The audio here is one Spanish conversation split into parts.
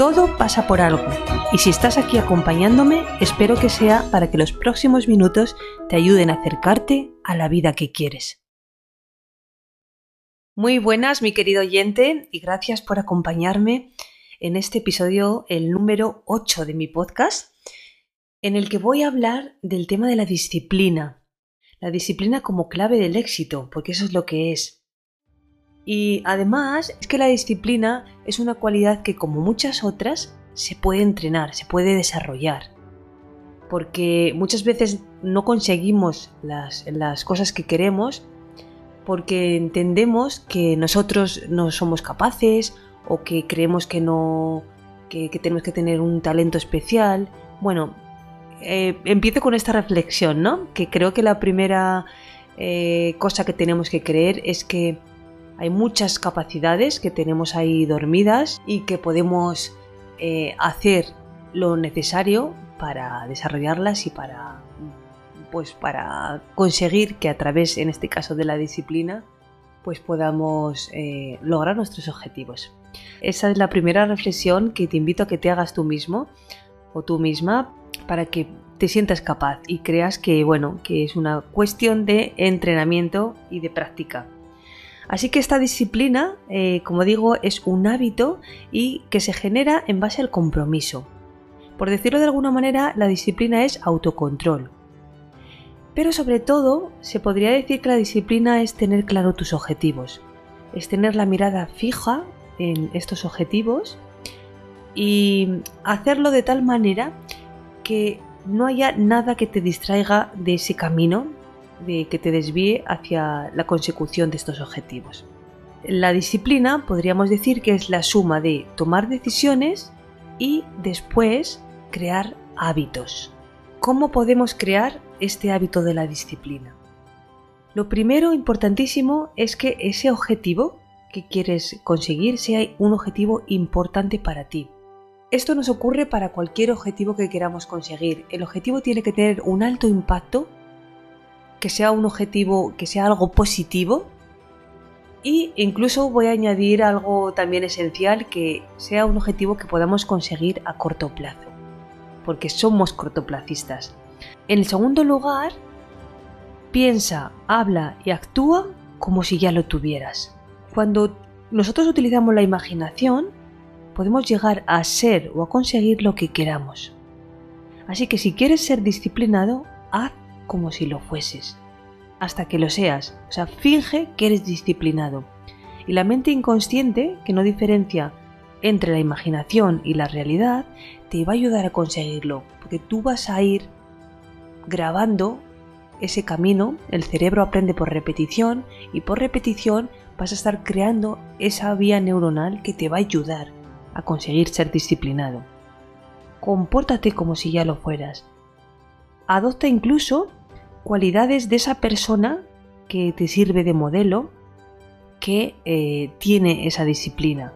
Todo pasa por algo y si estás aquí acompañándome, espero que sea para que los próximos minutos te ayuden a acercarte a la vida que quieres. Muy buenas, mi querido oyente, y gracias por acompañarme en este episodio, el número 8 de mi podcast, en el que voy a hablar del tema de la disciplina. La disciplina como clave del éxito, porque eso es lo que es. Y además es que la disciplina es una cualidad que, como muchas otras, se puede entrenar, se puede desarrollar. Porque muchas veces no conseguimos las, cosas que queremos porque entendemos que nosotros no somos capaces o que creemos que no que, tenemos que tener un talento especial. Bueno, eh, empiezo con esta reflexión, ¿no? Que creo que la primera eh, cosa que tenemos que creer es que hay muchas capacidades que tenemos ahí dormidas y que podemos eh, hacer lo necesario para desarrollarlas y para pues para conseguir que a través en este caso de la disciplina pues podamos eh, lograr nuestros objetivos. Esa es la primera reflexión que te invito a que te hagas tú mismo o tú misma para que te sientas capaz y creas que bueno que es una cuestión de entrenamiento y de práctica Así que esta disciplina, eh, como digo, es un hábito y que se genera en base al compromiso. Por decirlo de alguna manera, la disciplina es autocontrol. Pero sobre todo, se podría decir que la disciplina es tener claro tus objetivos, es tener la mirada fija en estos objetivos y hacerlo de tal manera que no haya nada que te distraiga de ese camino de que te desvíe hacia la consecución de estos objetivos. La disciplina podríamos decir que es la suma de tomar decisiones y después crear hábitos. ¿Cómo podemos crear este hábito de la disciplina? Lo primero importantísimo es que ese objetivo que quieres conseguir sea un objetivo importante para ti. Esto nos ocurre para cualquier objetivo que queramos conseguir. El objetivo tiene que tener un alto impacto que sea un objetivo, que sea algo positivo. Y incluso voy a añadir algo también esencial, que sea un objetivo que podamos conseguir a corto plazo, porque somos cortoplacistas. En el segundo lugar, piensa, habla y actúa como si ya lo tuvieras. Cuando nosotros utilizamos la imaginación, podemos llegar a ser o a conseguir lo que queramos. Así que si quieres ser disciplinado, haz como si lo fueses, hasta que lo seas, o sea, finge que eres disciplinado. Y la mente inconsciente, que no diferencia entre la imaginación y la realidad, te va a ayudar a conseguirlo, porque tú vas a ir grabando ese camino, el cerebro aprende por repetición y por repetición vas a estar creando esa vía neuronal que te va a ayudar a conseguir ser disciplinado. Compórtate como si ya lo fueras. Adopta incluso cualidades de esa persona que te sirve de modelo que eh, tiene esa disciplina.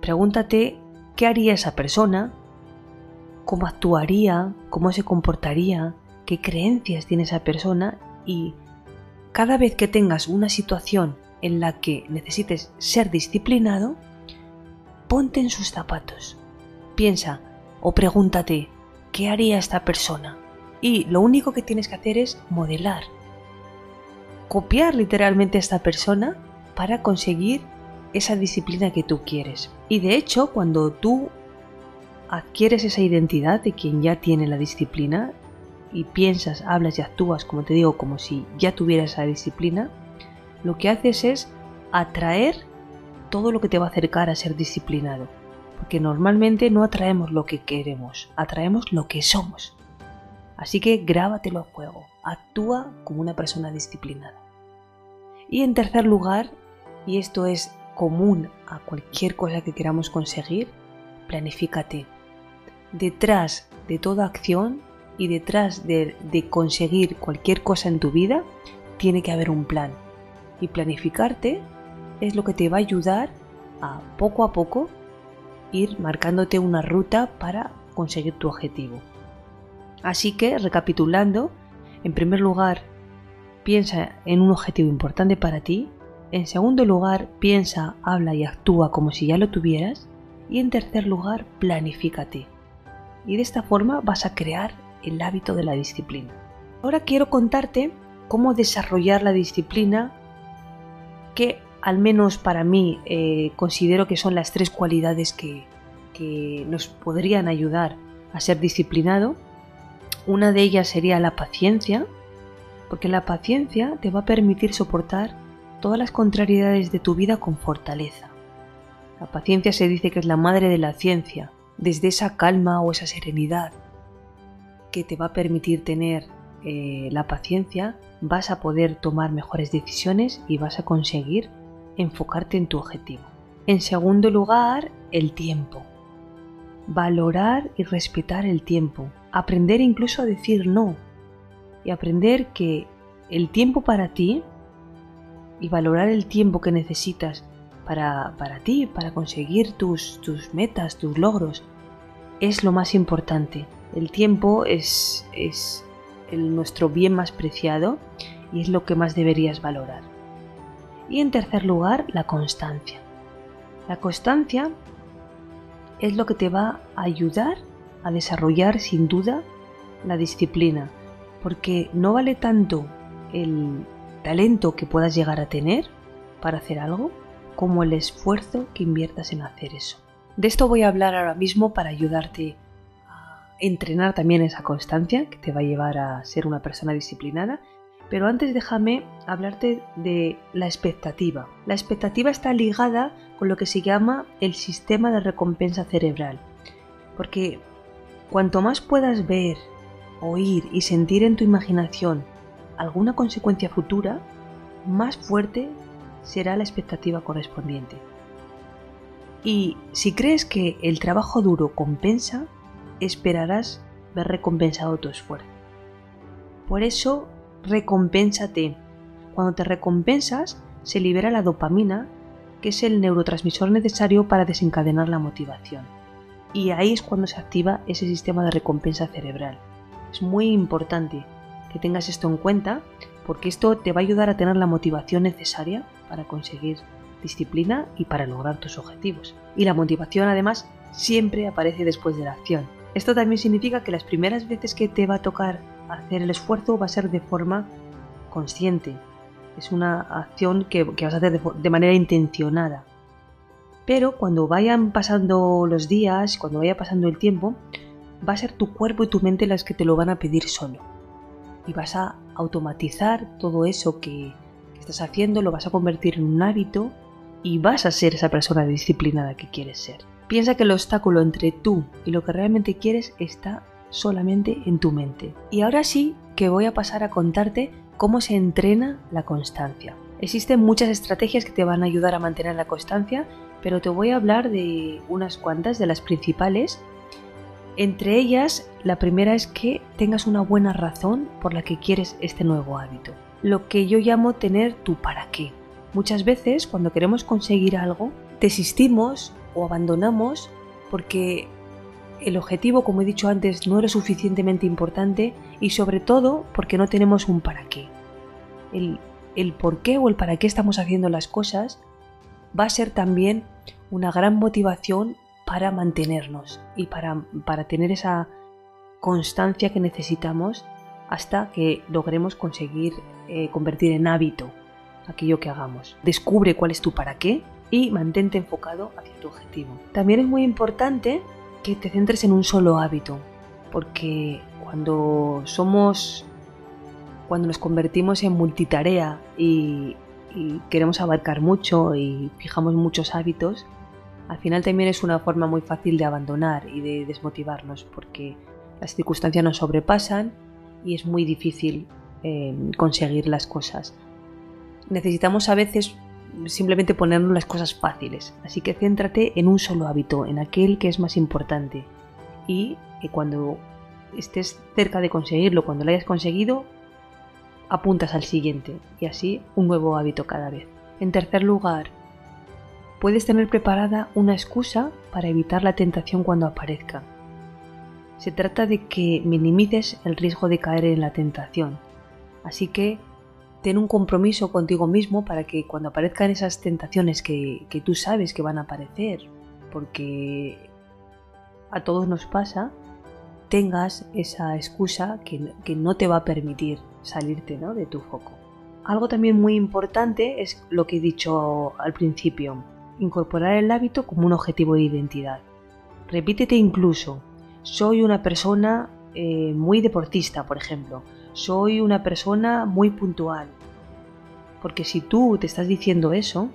Pregúntate qué haría esa persona, cómo actuaría, cómo se comportaría, qué creencias tiene esa persona y cada vez que tengas una situación en la que necesites ser disciplinado, ponte en sus zapatos. Piensa o pregúntate, ¿qué haría esta persona? Y lo único que tienes que hacer es modelar, copiar literalmente a esta persona para conseguir esa disciplina que tú quieres. Y de hecho, cuando tú adquieres esa identidad de quien ya tiene la disciplina y piensas, hablas y actúas, como te digo, como si ya tuvieras esa disciplina, lo que haces es atraer todo lo que te va a acercar a ser disciplinado. Porque normalmente no atraemos lo que queremos, atraemos lo que somos. Así que grábatelo a fuego, actúa como una persona disciplinada. Y en tercer lugar, y esto es común a cualquier cosa que queramos conseguir, planifícate. Detrás de toda acción y detrás de, de conseguir cualquier cosa en tu vida tiene que haber un plan. Y planificarte es lo que te va a ayudar a poco a poco ir marcándote una ruta para conseguir tu objetivo. Así que, recapitulando, en primer lugar, piensa en un objetivo importante para ti. En segundo lugar, piensa, habla y actúa como si ya lo tuvieras. Y en tercer lugar, planifícate. Y de esta forma vas a crear el hábito de la disciplina. Ahora quiero contarte cómo desarrollar la disciplina que al menos para mí eh, considero que son las tres cualidades que, que nos podrían ayudar a ser disciplinado. Una de ellas sería la paciencia, porque la paciencia te va a permitir soportar todas las contrariedades de tu vida con fortaleza. La paciencia se dice que es la madre de la ciencia, desde esa calma o esa serenidad que te va a permitir tener eh, la paciencia, vas a poder tomar mejores decisiones y vas a conseguir enfocarte en tu objetivo. En segundo lugar, el tiempo. Valorar y respetar el tiempo. Aprender incluso a decir no. Y aprender que el tiempo para ti y valorar el tiempo que necesitas para, para ti, para conseguir tus, tus metas, tus logros, es lo más importante. El tiempo es, es el, nuestro bien más preciado y es lo que más deberías valorar. Y en tercer lugar, la constancia. La constancia es lo que te va a ayudar a desarrollar sin duda la disciplina, porque no vale tanto el talento que puedas llegar a tener para hacer algo como el esfuerzo que inviertas en hacer eso. De esto voy a hablar ahora mismo para ayudarte a entrenar también esa constancia que te va a llevar a ser una persona disciplinada pero antes déjame hablarte de la expectativa. La expectativa está ligada con lo que se llama el sistema de recompensa cerebral. Porque cuanto más puedas ver, oír y sentir en tu imaginación alguna consecuencia futura, más fuerte será la expectativa correspondiente. Y si crees que el trabajo duro compensa, esperarás ver recompensado tu esfuerzo. Por eso recompénsate. Cuando te recompensas, se libera la dopamina, que es el neurotransmisor necesario para desencadenar la motivación. Y ahí es cuando se activa ese sistema de recompensa cerebral. Es muy importante que tengas esto en cuenta porque esto te va a ayudar a tener la motivación necesaria para conseguir disciplina y para lograr tus objetivos. Y la motivación además siempre aparece después de la acción. Esto también significa que las primeras veces que te va a tocar hacer el esfuerzo va a ser de forma consciente. Es una acción que, vas a hacer de, manera intencionada. Pero cuando vayan pasando los días, cuando vaya pasando el tiempo, va a ser tu cuerpo y tu mente las que te lo van a pedir solo. Y vas a automatizar todo eso que, estás haciendo, lo vas a convertir en un hábito y vas a ser esa persona disciplinada que quieres ser. Piensa que el obstáculo entre tú y lo que realmente quieres está solamente en tu mente. Y ahora sí que voy a pasar a contarte cómo se entrena la constancia. Existen muchas estrategias que te van a ayudar a mantener la constancia, pero te voy a hablar de unas cuantas de las principales. Entre ellas, la primera es que tengas una buena razón por la que quieres este nuevo hábito. Lo que yo llamo tener tu para qué. Muchas veces, cuando queremos conseguir algo, desistimos o abandonamos porque el objetivo, como he dicho antes, no era suficientemente importante y sobre todo porque no tenemos un para qué. El, el por qué o el para qué estamos haciendo las cosas va a ser también una gran motivación para mantenernos y para, para tener esa constancia que necesitamos hasta que logremos conseguir eh, convertir en hábito aquello que hagamos. Descubre cuál es tu para qué y mantente enfocado hacia tu objetivo. También es muy importante que te centres en un solo hábito, porque cuando somos, cuando nos convertimos en multitarea y, queremos abarcar mucho y fijamos muchos hábitos, al final también es una forma muy fácil de abandonar y de desmotivarnos, porque las circunstancias nos sobrepasan y es muy difícil eh, conseguir las cosas. Necesitamos a veces simplemente ponernos las cosas fáciles. Así que céntrate en un solo hábito, en aquel que es más importante. Y cuando estés cerca de conseguirlo, cuando lo hayas conseguido, apuntas al siguiente y así un nuevo hábito cada vez. En tercer lugar, puedes tener preparada una excusa para evitar la tentación cuando aparezca. Se trata de que minimices el riesgo de caer en la tentación. Así que ten un compromiso contigo mismo para que cuando aparezcan esas tentaciones que, que tú sabes que van a aparecer, porque a todos nos pasa, tengas esa excusa que, no te va a permitir salirte de tu foco. Algo también muy importante es lo que he dicho al principio, incorporar el hábito como un objetivo de identidad. Repítete incluso, soy una persona eh, muy deportista, por ejemplo, soy una persona muy puntual. Porque si tú te estás diciendo eso,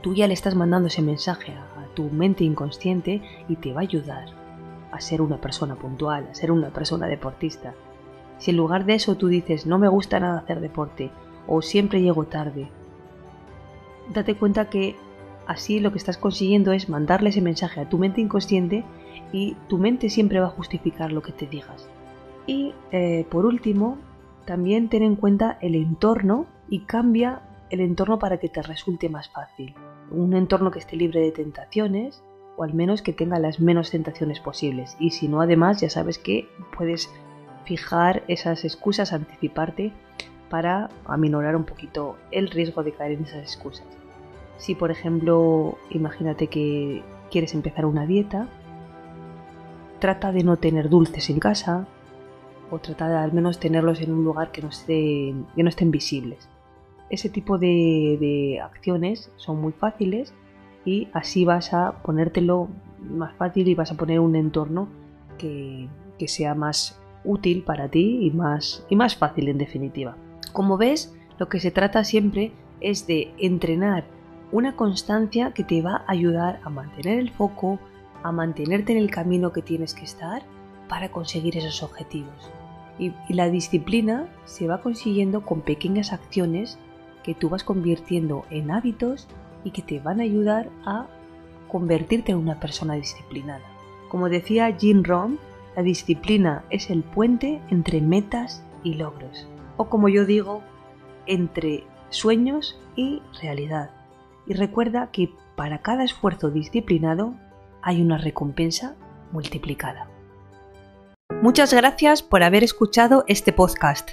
tú ya le estás mandando ese mensaje a tu mente inconsciente y te va a ayudar a ser una persona puntual, a ser una persona deportista. Si en lugar de eso tú dices no me gusta nada hacer deporte o siempre llego tarde, date cuenta que así lo que estás consiguiendo es mandarle ese mensaje a tu mente inconsciente y tu mente siempre va a justificar lo que te digas. Y eh, por último, también ten en cuenta el entorno y cambia el entorno para que te resulte más fácil. Un entorno que esté libre de tentaciones o al menos que tenga las menos tentaciones posibles. Y si no, además, ya sabes que puedes fijar esas excusas, anticiparte para aminorar un poquito el riesgo de caer en esas excusas. Si por ejemplo, imagínate que quieres empezar una dieta, trata de no tener dulces en casa o trata de al menos tenerlos en un lugar que no, esté, que no estén visibles. Ese tipo de, acciones son muy fáciles y así vas a ponértelo más fácil y vas a poner un entorno que, que sea más útil para ti y más, y más fácil en definitiva. Como ves, lo que se trata siempre es de entrenar una constancia que te va a ayudar a mantener el foco, a mantenerte en el camino que tienes que estar para conseguir esos objetivos. Y, la disciplina se va consiguiendo con pequeñas acciones que tú vas convirtiendo en hábitos y que te van a ayudar a convertirte en una persona disciplinada. Como decía Jim Rohn, la disciplina es el puente entre metas y logros. O como yo digo, entre sueños y realidad y recuerda que para cada esfuerzo disciplinado hay una recompensa multiplicada. Muchas gracias por haber escuchado este podcast.